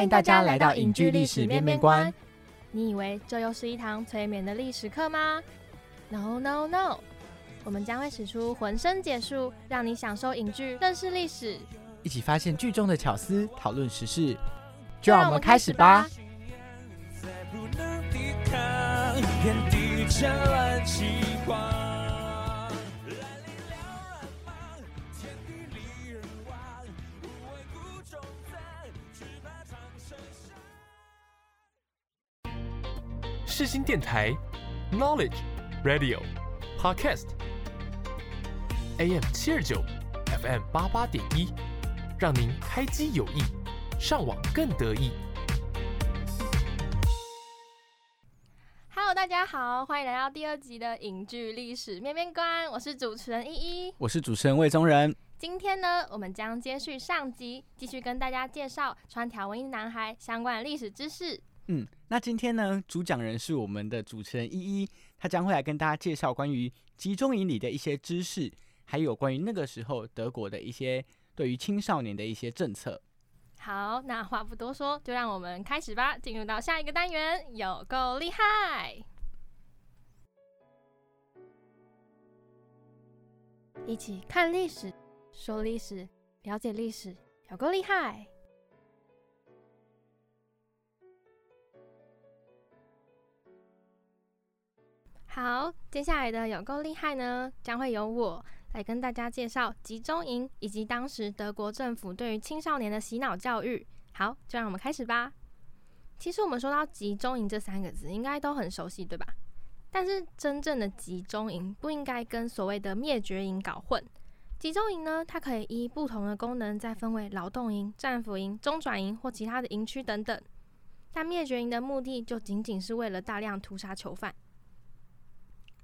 欢迎大家来到影剧历史面面观。你以为这又是一堂催眠的历史课吗？No No No！我们将会使出浑身解数，让你享受影剧，认识历史，一起发现剧中的巧思，讨论时事。就让我们开始吧。世新电台，Knowledge Radio，Podcast，AM 七二九，FM 八八点一，让您开机有益，上网更得意。Hello，大家好，欢迎来到第二集的影剧历史面面观，我是主持人依依，我是主持人魏宗仁。今天呢，我们将接续上集，继续跟大家介绍穿条纹衣男孩相关的历史知识。嗯，那今天呢，主讲人是我们的主持人依依，他将会来跟大家介绍关于集中营里的一些知识，还有关于那个时候德国的一些对于青少年的一些政策。好，那话不多说，就让我们开始吧，进入到下一个单元，有够厉害！一起看历史，说历史，了解历史，有够厉害！好，接下来的有够厉害呢，将会由我来跟大家介绍集中营以及当时德国政府对于青少年的洗脑教育。好，就让我们开始吧。其实我们说到集中营这三个字，应该都很熟悉，对吧？但是真正的集中营不应该跟所谓的灭绝营搞混。集中营呢，它可以依不同的功能再分为劳动营、战俘营、中转营或其他的营区等等。但灭绝营的目的就仅仅是为了大量屠杀囚犯。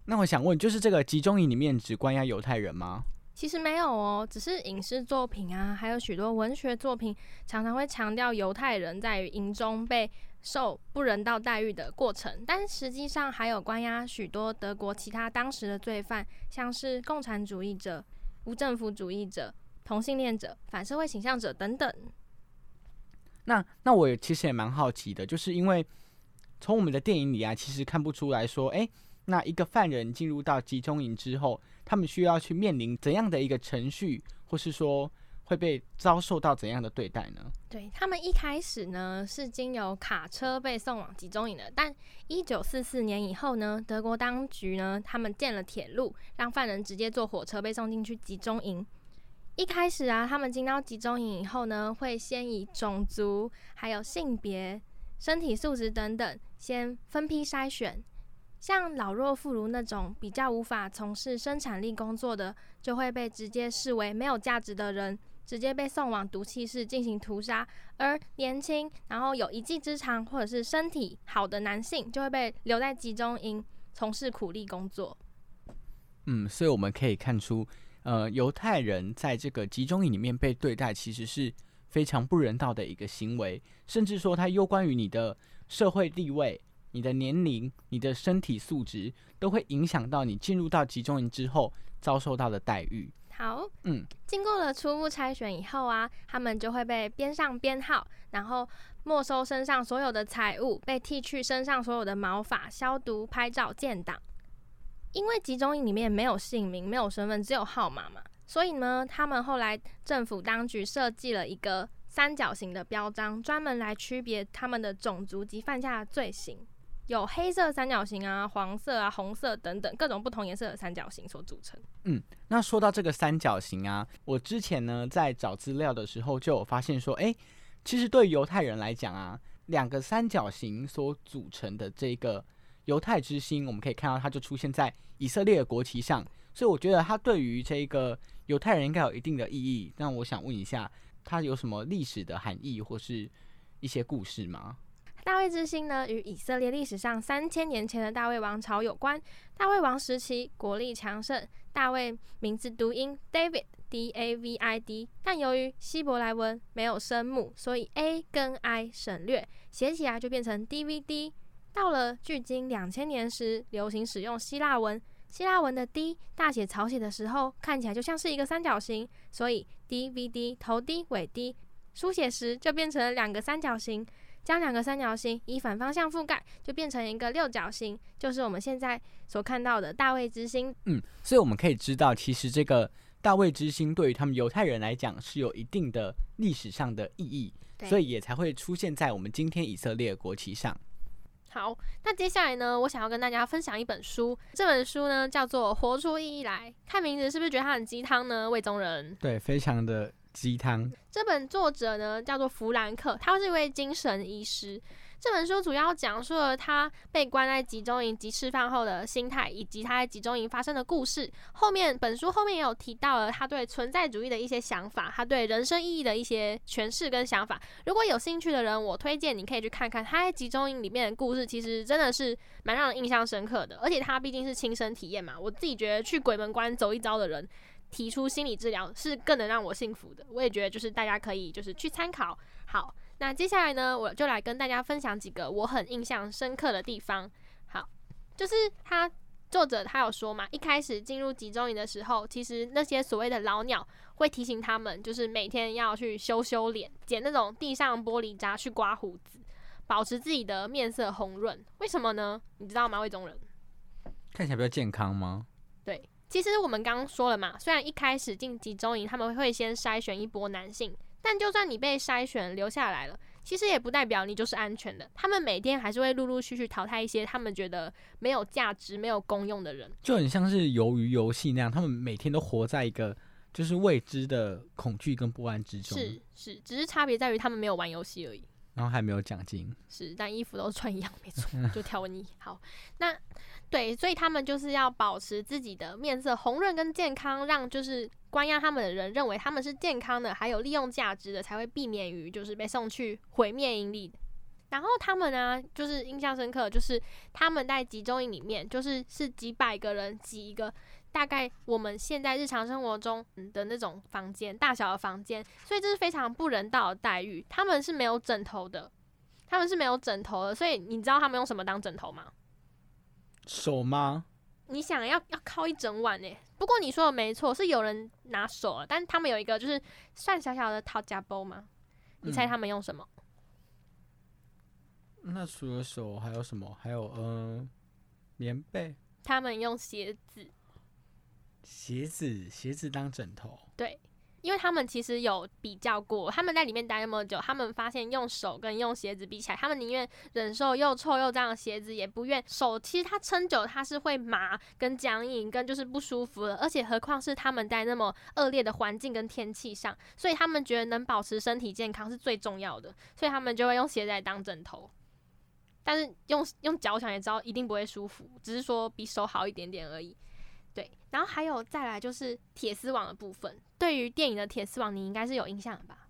那我想问，就是这个集中营里面只关押犹太人吗？其实没有哦，只是影视作品啊，还有许多文学作品常常会强调犹太人在于营中被受不人道待遇的过程，但实际上还有关押许多德国其他当时的罪犯，像是共产主义者、无政府主义者、同性恋者、反社会倾向者等等。那那我其实也蛮好奇的，就是因为从我们的电影里啊，其实看不出来说，哎。那一个犯人进入到集中营之后，他们需要去面临怎样的一个程序，或是说会被遭受到怎样的对待呢？对他们一开始呢是经由卡车被送往集中营的，但一九四四年以后呢，德国当局呢他们建了铁路，让犯人直接坐火车被送进去集中营。一开始啊，他们进到集中营以后呢，会先以种族、还有性别、身体素质等等先分批筛选。像老弱妇孺那种比较无法从事生产力工作的，就会被直接视为没有价值的人，直接被送往毒气室进行屠杀；而年轻然后有一技之长或者是身体好的男性，就会被留在集中营从事苦力工作。嗯，所以我们可以看出，呃，犹太人在这个集中营里面被对待，其实是非常不人道的一个行为，甚至说它攸关于你的社会地位。你的年龄、你的身体素质都会影响到你进入到集中营之后遭受到的待遇。好，嗯，经过了初步筛选以后啊，他们就会被编上编号，然后没收身上所有的财物，被剃去身上所有的毛发，消毒、拍照、建档。因为集中营里面没有姓名、没有身份，只有号码嘛，所以呢，他们后来政府当局设计了一个三角形的标章，专门来区别他们的种族及犯下的罪行。有黑色三角形啊、黄色啊、红色等等各种不同颜色的三角形所组成。嗯，那说到这个三角形啊，我之前呢在找资料的时候就有发现说，哎，其实对犹太人来讲啊，两个三角形所组成的这个犹太之星，我们可以看到它就出现在以色列的国旗上，所以我觉得它对于这个犹太人应该有一定的意义。那我想问一下，它有什么历史的含义或是一些故事吗？大卫之星呢，与以色列历史上三千年前的大卫王朝有关。大卫王时期国力强盛，大卫名字读音 David D A V I D，但由于希伯来文没有声母，所以 A 跟 I 省略，写起来就变成 D V D。到了距今两千年时，流行使用希腊文，希腊文的 D 大写草写的时候，看起来就像是一个三角形，所以 D V D 头低尾低。书写时就变成了两个三角形，将两个三角形以反方向覆盖，就变成一个六角形，就是我们现在所看到的大卫之星。嗯，所以我们可以知道，其实这个大卫之星对于他们犹太人来讲是有一定的历史上的意义，所以也才会出现在我们今天以色列国旗上。好，那接下来呢，我想要跟大家分享一本书，这本书呢叫做《活出意义来》。看名字是不是觉得它很鸡汤呢？魏宗仁对，非常的鸡汤。这本作者呢叫做弗兰克，他是一位精神医师。这本书主要讲述了他被关在集中营及吃饭后的心态，以及他在集中营发生的故事。后面本书后面也有提到了他对存在主义的一些想法，他对人生意义的一些诠释跟想法。如果有兴趣的人，我推荐你可以去看看他在集中营里面的故事，其实真的是蛮让人印象深刻的。而且他毕竟是亲身体验嘛，我自己觉得去鬼门关走一遭的人。提出心理治疗是更能让我幸福的，我也觉得就是大家可以就是去参考。好，那接下来呢，我就来跟大家分享几个我很印象深刻的地方。好，就是他作者他有说嘛，一开始进入集中营的时候，其实那些所谓的老鸟会提醒他们，就是每天要去修修脸，捡那种地上玻璃渣去刮胡子，保持自己的面色红润。为什么呢？你知道吗？魏中人。看起来比较健康吗？对，其实我们刚刚说了嘛，虽然一开始进集中营，他们会先筛选一波男性，但就算你被筛选留下来了，其实也不代表你就是安全的。他们每天还是会陆陆续续淘汰一些他们觉得没有价值、没有功用的人。就很像是鱿鱼游戏那样，他们每天都活在一个就是未知的恐惧跟不安之中，是是，只是差别在于他们没有玩游戏而已。然后还没有奖金。是，但衣服都穿一样，没错，就条纹衣。好，那对，所以他们就是要保持自己的面色红润跟健康，让就是关押他们的人认为他们是健康的，还有利用价值的，才会避免于就是被送去毁灭营里。然后他们呢，就是印象深刻，就是他们在集中营里面，就是是几百个人挤一个。大概我们现在日常生活中的那种房间大小的房间，所以这是非常不人道的待遇。他们是没有枕头的，他们是没有枕头的，所以你知道他们用什么当枕头吗？手吗？你想要要靠一整晚呢？不过你说的没错，是有人拿手了，但他们有一个就是算小小的套夹包吗？你猜他们用什么？那除了手还有什么？还有嗯、呃棉被、他们用鞋子，鞋子、鞋子当枕头。对，因为他们其实有比较过，他们在里面待那么久，他们发现用手跟用鞋子比起来，他们宁愿忍受又臭又脏的鞋子，也不愿手。其实它撑久，它是会麻、跟僵硬、跟就是不舒服的。而且何况是他们在那么恶劣的环境跟天气上，所以他们觉得能保持身体健康是最重要的，所以他们就会用鞋子来当枕头。但是用用脚想也知道一定不会舒服，只是说比手好一点点而已。对，然后还有再来就是铁丝网的部分。对于电影的铁丝网，你应该是有印象的吧？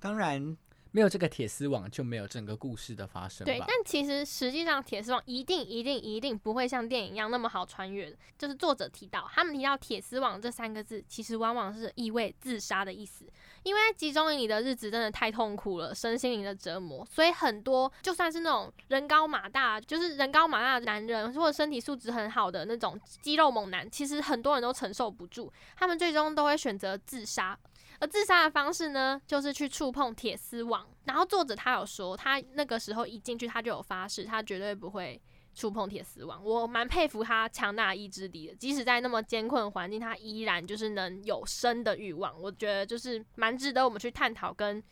当然，没有这个铁丝网，就没有整个故事的发生对，但其实实际上铁丝网一定一定一定不会像电影一样那么好穿越的。就是作者提到，他们提到铁丝网这三个字，其实往往是意味自杀的意思。因为在集中营里的日子真的太痛苦了，身心灵的折磨，所以很多就算是那种人高马大，就是人高马大的男人，或者身体素质很好的那种肌肉猛男，其实很多人都承受不住，他们最终都会选择自杀。而自杀的方式呢，就是去触碰铁丝网。然后作者他有说，他那个时候一进去，他就有发誓，他绝对不会触碰铁丝网。我蛮佩服他强大的意志力的，即使在那么艰困环境，他依然就是能有生的欲望。我觉得就是蛮值得我们去探讨跟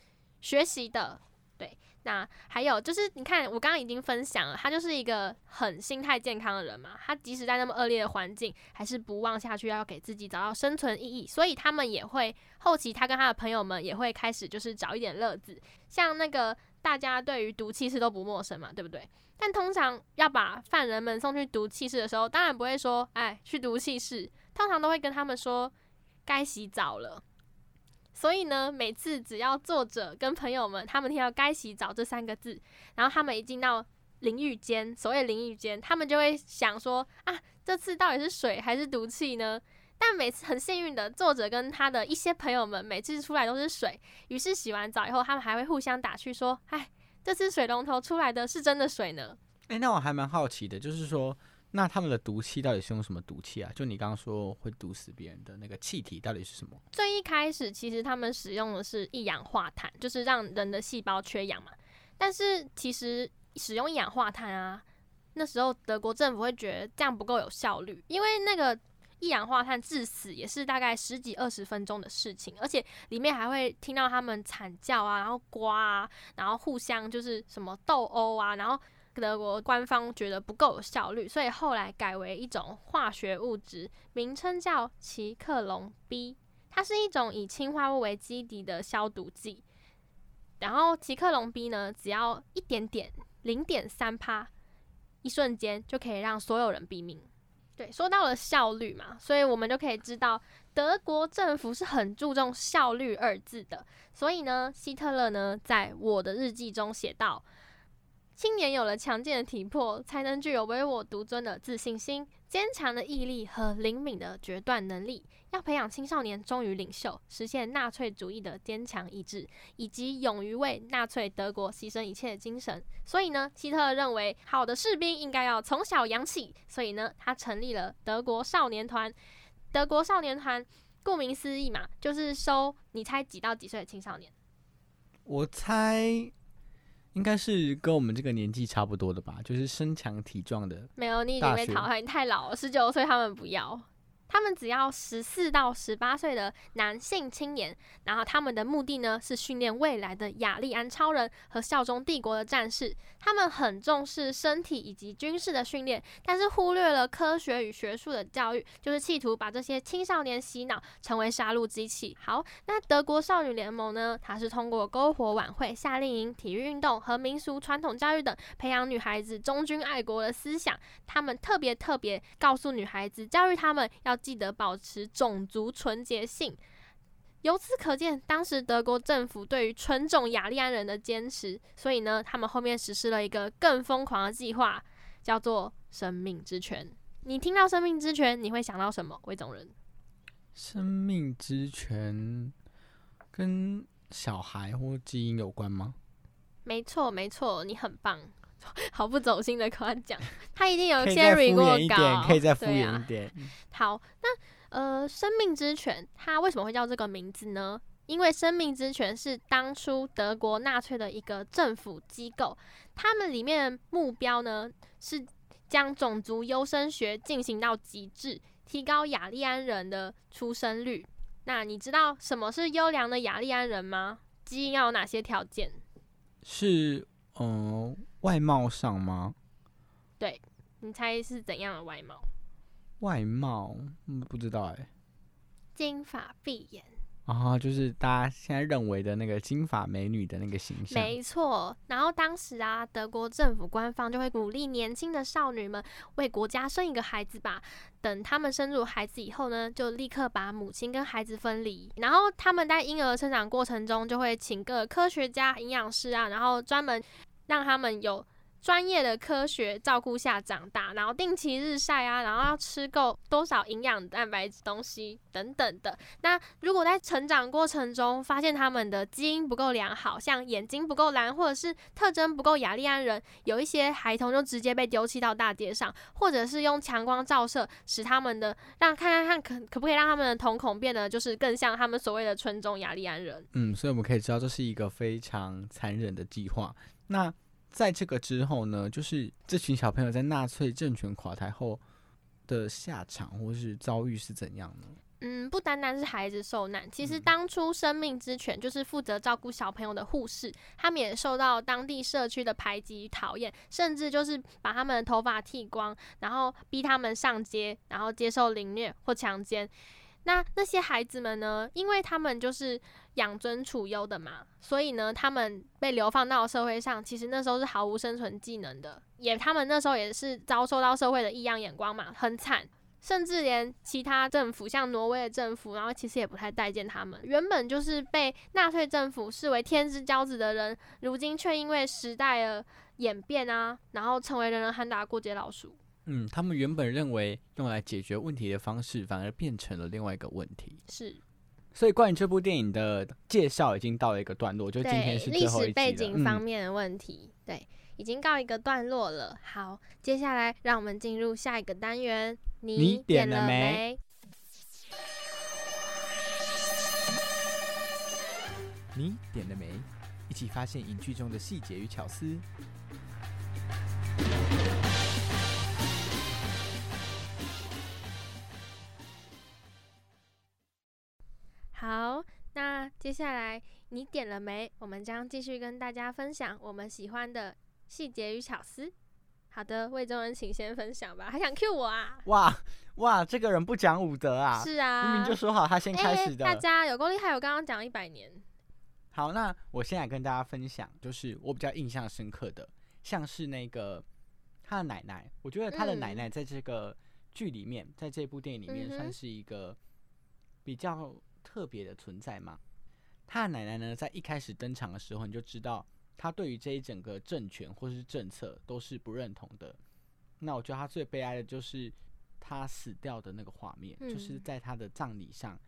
学习的。对，那还有就是，你看我刚刚已经分享了，他就是一个很心态健康的人嘛。他即使在那么恶劣的环境，还是不忘下去，要给自己找到生存意义。所以他们也会后期，他跟他的朋友们也会开始就是找一点乐子，像那个大家对于毒气室都不陌生嘛，对不对？但通常要把犯人们送去毒气室的时候，当然不会说“哎，去毒气室”，通常都会跟他们说“该洗澡了”。所以呢，每次只要作者跟朋友们他们听到“该洗澡”这三个字，然后他们一进到淋浴间，所谓淋浴间，他们就会想说：“啊，这次到底是水还是毒气呢？”但每次很幸运的，作者跟他的一些朋友们每次出来都是水，于是洗完澡以后，他们还会互相打趣说：“哎，这次水龙头出来的是真的水呢。哎、那我还蛮好奇的，就是说那他们的毒气到底是用什么毒气啊？就你刚刚说会毒死别人的那个气体到底是什么？最一开始其实他们使用的是一氧化碳，就是让人的细胞缺氧嘛。但是其实使用一氧化碳啊，那时候德国政府会觉得这样不够有效率，因为那个一氧化碳致死也是大概十几二十分钟的事情，而且里面还会听到他们惨叫啊，然后刮啊，然后互相就是什么斗殴啊，然后。德国官方觉得不够有效率，所以后来改为一种化学物质，名称叫奇克隆 B。它是一种以氰化物为基底的消毒剂。然后奇克隆 B 呢，只要一点点，零点三帕，一瞬间就可以让所有人毙命。对，说到了效率嘛，所以我们就可以知道德国政府是很注重效率二字的。所以呢，希特勒呢，在我的日记中写道。青年有了强健的体魄，才能具有唯我独尊的自信心、坚强的毅力和灵敏的决断能力。要培养青少年忠于领袖、实现纳粹主义的坚强意志，以及勇于为纳粹德国牺牲一切的精神。所以呢，希特认为好的士兵应该要从小养起。所以呢，他成立了德国少年团。德国少年团顾名思义嘛，就是收你猜几到几岁的青少年？我猜。应该是跟我们这个年纪差不多的吧，就是身强体壮的。没有，你已经被淘汰，你太老了，十九岁他们不要。他们只要十四到十八岁的男性青年，然后他们的目的呢是训练未来的雅利安超人和效忠帝国的战士。他们很重视身体以及军事的训练，但是忽略了科学与学术的教育，就是企图把这些青少年洗脑成为杀戮机器。好，那德国少女联盟呢？它是通过篝火晚会、夏令营、体育运动和民俗传统教育等，培养女孩子忠君爱国的思想。他们特别特别告诉女孩子，教育他们要。记得保持种族纯洁性。由此可见，当时德国政府对于纯种雅利安人的坚持。所以呢，他们后面实施了一个更疯狂的计划，叫做“生命之泉”。你听到“生命之泉”，你会想到什么？魏总人，生命之泉跟小孩或基因有关吗？没错，没错，你很棒。毫不走心的夸奖，他一定有先 r 过稿，可以再敷衍一点。好，那呃，生命之泉，它为什么会叫这个名字呢？因为生命之泉是当初德国纳粹的一个政府机构，他们里面目标呢是将种族优生学进行到极致，提高雅利安人的出生率。那你知道什么是优良的雅利安人吗？基因要有哪些条件？是，嗯。外貌上吗？对，你猜是怎样的外貌？外貌，嗯，不知道哎。金发碧眼啊，就是大家现在认为的那个金发美女的那个形象。没错。然后当时啊，德国政府官方就会鼓励年轻的少女们为国家生一个孩子吧。等他们生入孩子以后呢，就立刻把母亲跟孩子分离。然后他们在婴儿成长过程中，就会请个科学家、营养师啊，然后专门。让他们有专业的科学照顾下长大，然后定期日晒啊，然后要吃够多少营养蛋白质东西等等的。那如果在成长过程中发现他们的基因不够良好，像眼睛不够蓝，或者是特征不够雅利安人，有一些孩童就直接被丢弃到大街上，或者是用强光照射，使他们的让看看看可可不可以让他们的瞳孔变得就是更像他们所谓的纯种雅利安人。嗯，所以我们可以知道这是一个非常残忍的计划。那在这个之后呢，就是这群小朋友在纳粹政权垮台后的下场或是遭遇是怎样呢？嗯，不单单是孩子受难，其实当初生命之泉就是负责照顾小朋友的护士，他们也受到当地社区的排挤与讨厌，甚至就是把他们的头发剃光，然后逼他们上街，然后接受凌虐或强奸。那那些孩子们呢？因为他们就是养尊处优的嘛，所以呢，他们被流放到社会上，其实那时候是毫无生存技能的，也他们那时候也是遭受到社会的异样眼光嘛，很惨，甚至连其他政府，像挪威的政府，然后其实也不太待见他们。原本就是被纳粹政府视为天之骄子的人，如今却因为时代的演变啊，然后成为人人喊打过街老鼠。嗯，他们原本认为用来解决问题的方式，反而变成了另外一个问题。是，所以关于这部电影的介绍已经到了一个段落，就今天是历史背景方面的问题，对，已经告一个段落了。好，接下来让我们进入下一个单元，你点了了没？你点了没？一起发现影剧中的细节与巧思。接下来你点了没？我们将继续跟大家分享我们喜欢的细节与巧思。好的，魏忠仁，请先分享吧。还想 cue 我啊？哇哇，这个人不讲武德啊！是啊，明明就说好他先开哎始的。大家有够厉害！我刚刚讲一百年，好，那我现在跟大家分享，就是我比较印象深刻的，像是那个他的奶奶，我觉得他的奶嗯奶在这个剧里面，在这部电影里面算是一个比较特别的存在嘛。他的奶奶呢，在一开始登场的时候，你就知道他对于这一整个政权或是政策都是不认同的。那我觉得他最悲哀的就是他死掉的那个画面，就是嗯在他的葬礼上，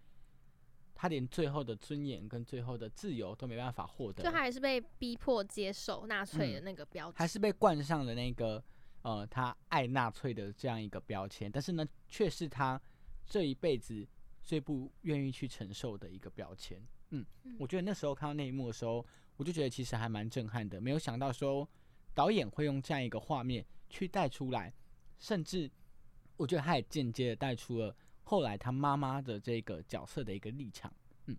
他连最后的尊严跟最后的自由都没办法获得，就他还是被逼迫接受纳粹的嗯那个标签。还是被冠上了那个呃他爱纳粹的这样一个标签，但是呢，却是他这一辈子最不愿意去承受的一个标签。嗯，嗯我觉得那时候看到那一幕的时候，我就觉得其实还蛮震撼的，没有想到说导演会用这样一个画面去带出来，甚至我觉得他也间接的带出了后来他妈妈的这个角色的一个立场。嗯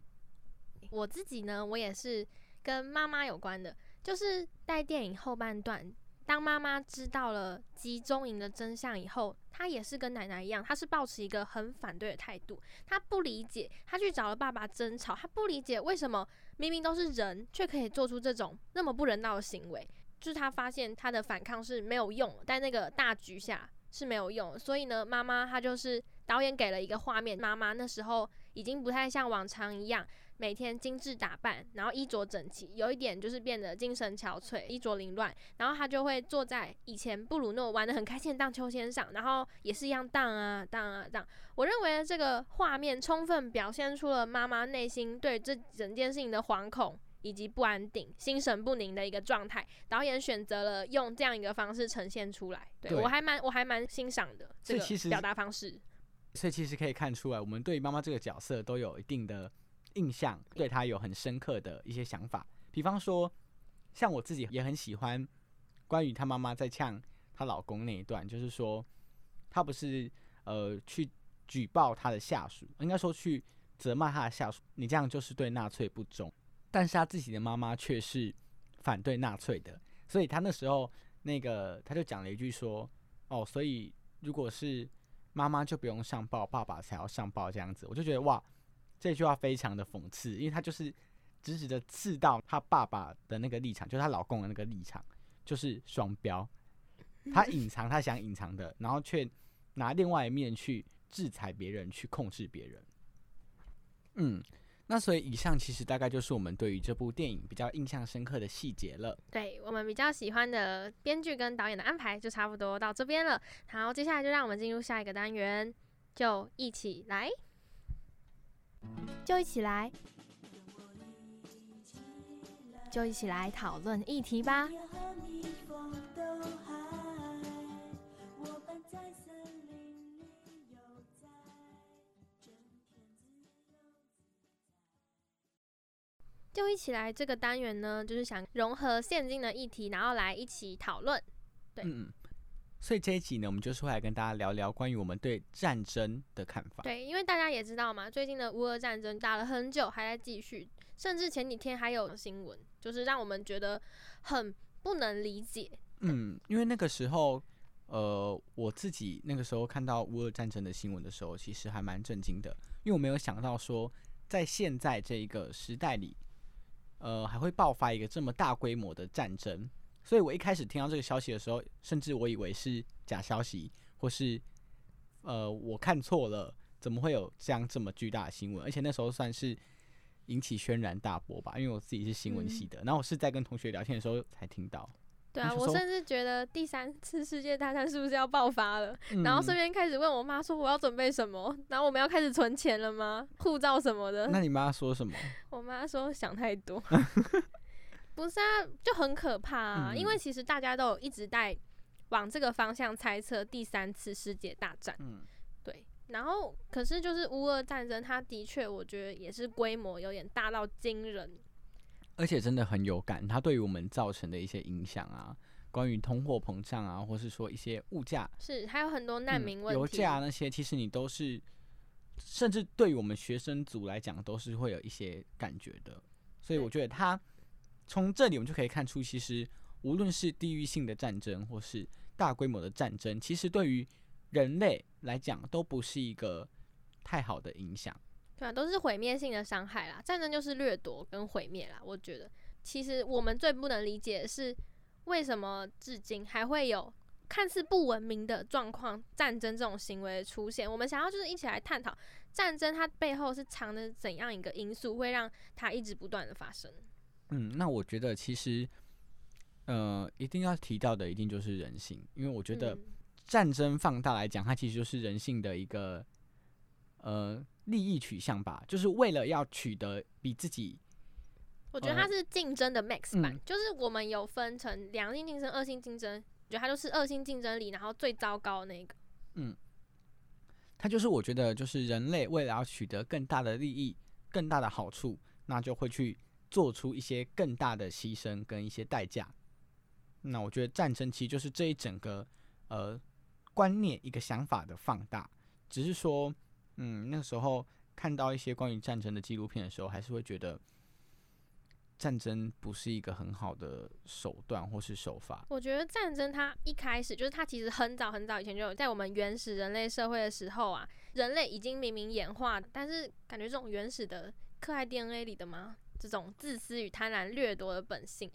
我自己呢，我也是跟妈妈有关的，就是在电影后半段，当妈妈知道了集中营的真相以后，她也是跟奶奶一样，她是抱持一个很反对的态度，她不理解，她去找了爸爸争吵，她不理解为什么明明都是人，却可以做出这种那么不人道的行为，就是她发现她的反抗是没有用，在那个大局下是没有用，所以呢，妈妈她就是导演给了一个画面，妈妈那时候已经不太像往常一样。每天精致打扮，然后衣着整齐，有一点就是变得精神憔悴、衣着凌乱，然后他就会坐在以前布鲁诺玩的很开心的荡秋千上，然后也是一样荡啊荡啊荡。我认为这个画面充分表现出了妈妈内心对这整件事情的惶恐以及不安定、心神不宁的一个状态。导演选择了用这样一个方式呈现出来，对对我还蛮我还蛮欣赏的这个所以其实表达方式。所以其实可以看出来，我们对妈妈这个角色都有一定的印象，对他有很深刻的一些想法。比方说，像我自己也很喜欢关于她妈妈在呛她老公那一段，就是说她不是呃去举报她的下属，应该说去责骂她的下属，你这样就是对纳粹不忠。但是她自己的妈妈却是反对纳粹的，所以她那时候那个她就讲了一句说：“哦，所以如果是。”妈妈就不用上报，爸爸才要上报这样子，我就觉得哇，这句话非常的讽刺，因为他就是直直的刺到他爸爸的那个立场，就是她老公的那个立场，就是双标。他隐藏他想隐藏的，然后却拿另外一面去制裁别人，去控制别人。嗯，那所以以上其实大概就是我们对于这部电影比较印象深刻的细节了。对我们比较喜欢的编剧跟导演的安排就差不多到这边了。好，接下来就让我们进入下一个单元，就一起来，就一起来，就一起来讨论议题吧。就一起来这个单元呢，就是想融合现今的议题，然后来一起讨论。对。所以这一集呢，我们就是会来跟大家聊聊关于我们对战争的看法。对，因为大家也知道嘛，最近的乌俄战争打了很久，还在继续，甚至前几天还有新闻，就是让我们觉得很不能理解。嗯，因为那个时候，呃，我自己那个时候看到乌俄战争的新闻的时候，其实还蛮震惊的，因为我没有想到说，在现在这一个时代里，呃，还会爆发一个这么大规模的战争。所以我一开始听到这个消息的时候，甚至我以为是假消息，或是呃我看错了，怎么会有这样这么巨大的新闻？而且那时候算是引起轩然大波吧，因为我自己是新闻系的，然后我是在跟同学聊天的时候才听到。对啊，我甚至觉得第三次世界大战是不是要爆发了？然后嗯顺便开始问我妈说我要准备什么，然后我们要开始存钱了吗？护照什么的。那你妈说什么？我妈说想太多，不是啊，就很可怕啊。因为嗯其实大家都有一直在往这个方向猜测第三次世界大战，嗯，对。然后可是就是乌俄战争，它的确我觉得也是规模有点大到惊人。而且真的很有感，它对于我们造成的一些影响啊，关于通货膨胀啊，或是说一些物价、是，还有很多难嗯民问题。油价那些，其实你都是，甚至对于我们学生族来讲，都是会有一些感觉的。所以我对觉得它从这里我们就可以看出，其实无论是地域性的战争，或是大规模的战争，其实对于人类来讲都不是一个太好的影响。对啊，都是毁灭性的伤害啦。战争就是掠夺跟毁灭啦。我觉得，其实我们最不能理解的是，为什么至今还会有看似不文明的状况、战争这种行为出现？我们想要就是一起来探讨战争它背后是藏着怎样一个因素，会让它一直不断的发生。嗯，那我觉得其实，呃，一定要提到的一定就是人性，因为我觉得嗯战争放大来讲，它其实就是人性的一个呃利益取向吧，就是为了要取得比自己我觉得它是竞争的 max 版，嗯就是我们有分成良性竞争、恶性竞争，我觉得它就是恶性竞争里，然后最糟糕的那个。嗯它就是我觉得就是人类为了要取得更大的利益、更大的好处，那就会去做出一些更大的牺牲跟一些代价。那我觉得战争其实就是这一整个呃观念一个想法的放大，只是说，嗯，那时候看到一些关于战争的纪录片的时候，还是会觉得战争不是一个很好的手段或是手法。我觉得战争它一开始就是它其实很早很早以前就有，在我们原始人类社会的时候啊，人类已经明明演化，但是感觉这种原始的刻在 DNA 里的吗？这种自私与贪婪掠夺的本性，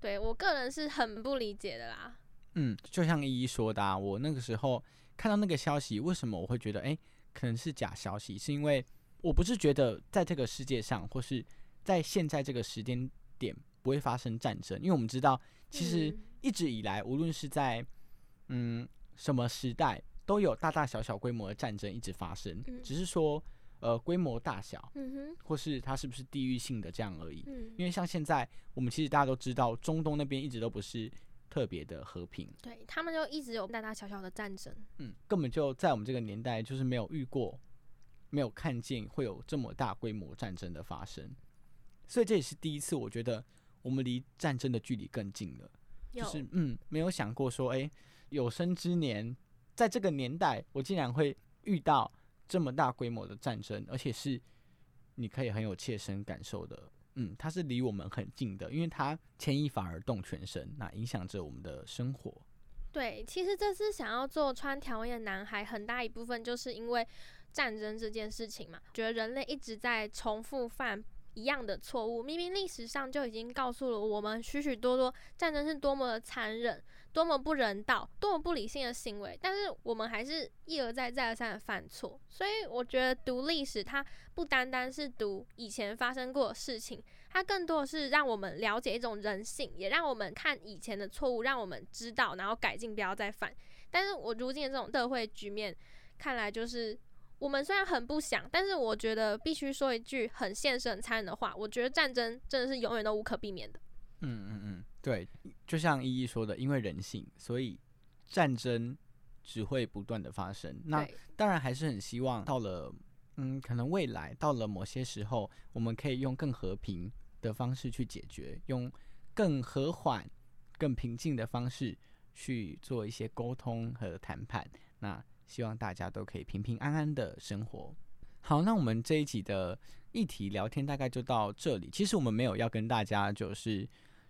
对我个人是很不理解的啦。嗯，就像依依说的、啊，我那个时候看到那个消息，为什么我会觉得，诶，可能是假消息？是因为我不是觉得在这个世界上，或是在现在这个时间点不会发生战争，因为我们知道，其实嗯一直以来，无论是在嗯什么时代，都有大大小小规模的战争一直发生，嗯只是说呃规模大小，嗯哼，或是它是不是地域性的这样而已。嗯，因为像现在，我们其实大家都知道，中东那边一直都不是特别的和平。对他们就一直有大大小小的战争。嗯，根本就在我们这个年代，就是没有遇过，没有看见会有这么大规模战争的发生，所以这也是第一次，我觉得我们离战争的距离更近了。就是嗯，没有想过说，哎、有生之年，在这个年代，我竟然会遇到这么大规模的战争，而且是你可以很有切身感受的。嗯，它是离我们很近的，因为它牵一发而动全身，那影响着我们的生活。对，其实这次想要做穿条纹的男孩，很大一部分就是因为战争这件事情嘛，觉得人类一直在重复犯一样的错误。明明历史上就已经告诉了我们许许多多战争是多么的残忍、多么不人道、多么不理性的行为，但是我们还是一而再、再而三的犯错。所以我觉得读历史，它不单单是读以前发生过的事情，它更多的是让我们了解一种人性，也让我们看以前的错误，让我们知道，然后改进，不要再犯。但是我如今的这种社会局面，看来就是我们虽然很不想，但是我觉得必须说一句很现实、很残忍的话，我觉得战争真的是永远都无可避免的。嗯嗯嗯，对，就像依依说的，因为人性，所以战争只会不断的发生。那，当然还是很希望到了，嗯，可能未来到了某些时候，我们可以用更和平的方式去解决，用更和缓、更平静的方式去做一些沟通和谈判。那希望大家都可以平平安安的生活。好，那我们这一集的议题聊天大概就到这里。其实我们没有要跟大家就是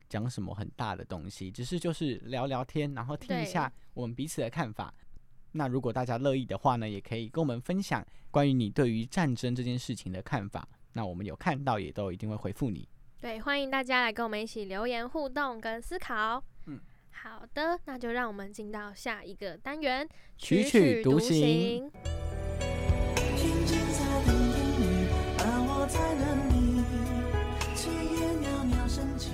讲什么很大的东西，只是就是聊聊天，然后听一下我们彼此的看法。那如果大家乐意的话呢，也可以跟我们分享关于你对于战争这件事情的看法。那我们有看到，也都一定会回复你。对，欢迎大家来跟我们一起留言互动跟思考。嗯，好的，那就让我们进到下一个单元，曲曲曲独行行。听见在等等你，而我在等你。炊烟袅袅升起，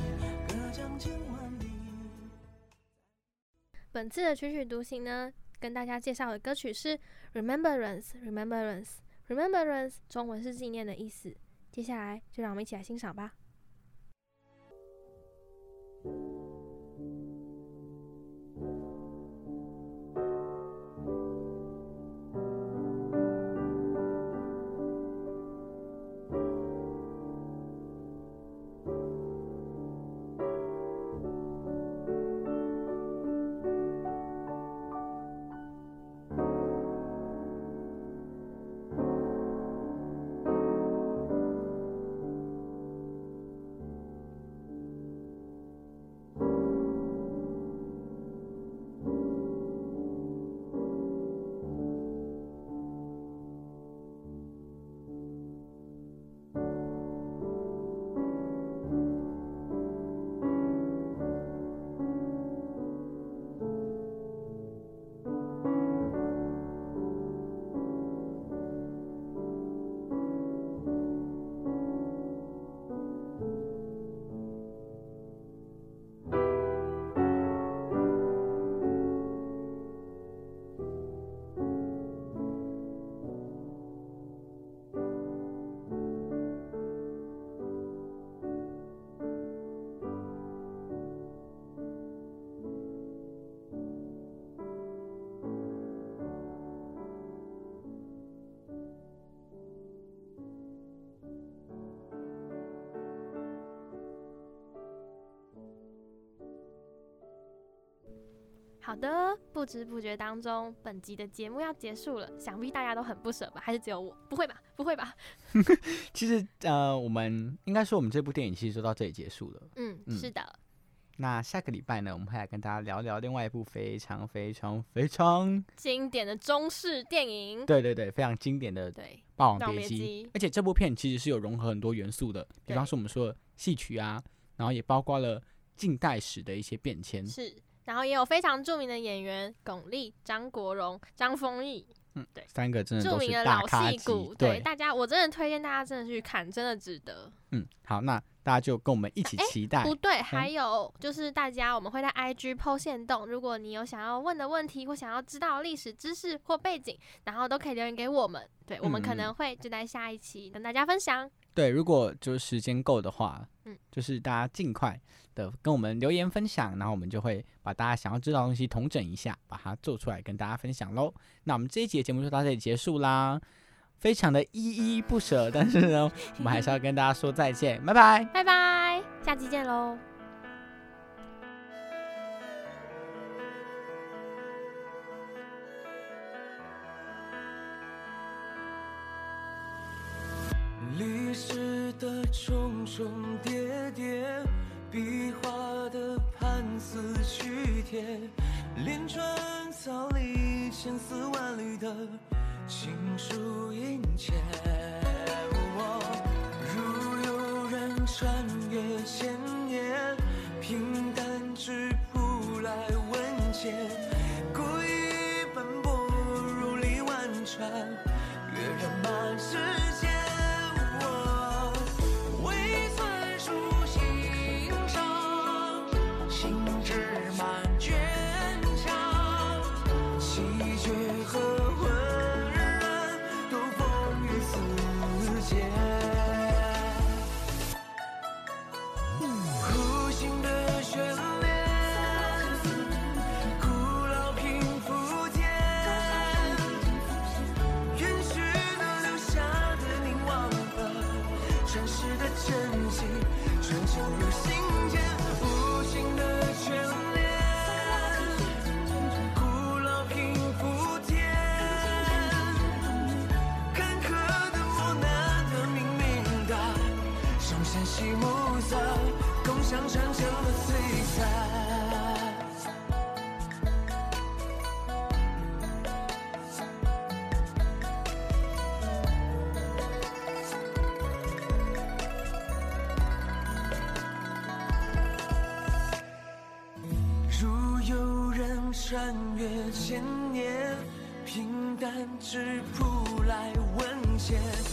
本次的曲曲独行呢，跟大家介绍的歌曲是 Remembrance Remembrance Remembrance，中文是纪念的意思。接下来就让我们一起来欣赏吧。好的，不知不觉当中，本集的节目要结束了，想必大家都很不舍吧？还是只有我？不会吧？不会吧？其实呃，我们应该说我们这部电影其实就到这里结束了。嗯，嗯是的，那下个礼拜呢，我们会来跟大家聊聊另外一部非常非常非常经典的中式电影，对对对非常经典的《对，霸王别姬》而且这部片其实是有融合很多元素的，比方说我们说戏曲啊，然后也包括了近代史的一些变迁。是，然后也有非常著名的演员巩俐、张国荣、张丰毅，嗯对三个真的著名的老戏骨，，对大家，我真的推荐大家真的去看，真的值得。嗯，好，那大家就跟我们一起哎期待。不对，还有就是大家，我们会在 IG 抛线动，如果你有想要问的问题或想要知道历史知识或背景，然后都可以留言给我们，对我们可嗯能会就在下一期跟大家分享。对，如果就是时间够的话，嗯就是大家尽快的跟我们留言分享，然后我们就会把大家想要知道的东西统整一下，把它做出来跟大家分享喽。那我们这一节节目就到这里结束啦，非常的依依不舍，但是呢，我们还是要跟大家说再见，拜拜。拜拜，下期见喽。的重重叠叠，壁画的盘丝曲帖，连川草里千丝万缕的情书殷切。如有人穿越千年，平淡质朴来问切，故意奔波如历万川。跃人马之穿越千年，平淡质朴来问切，故意奔波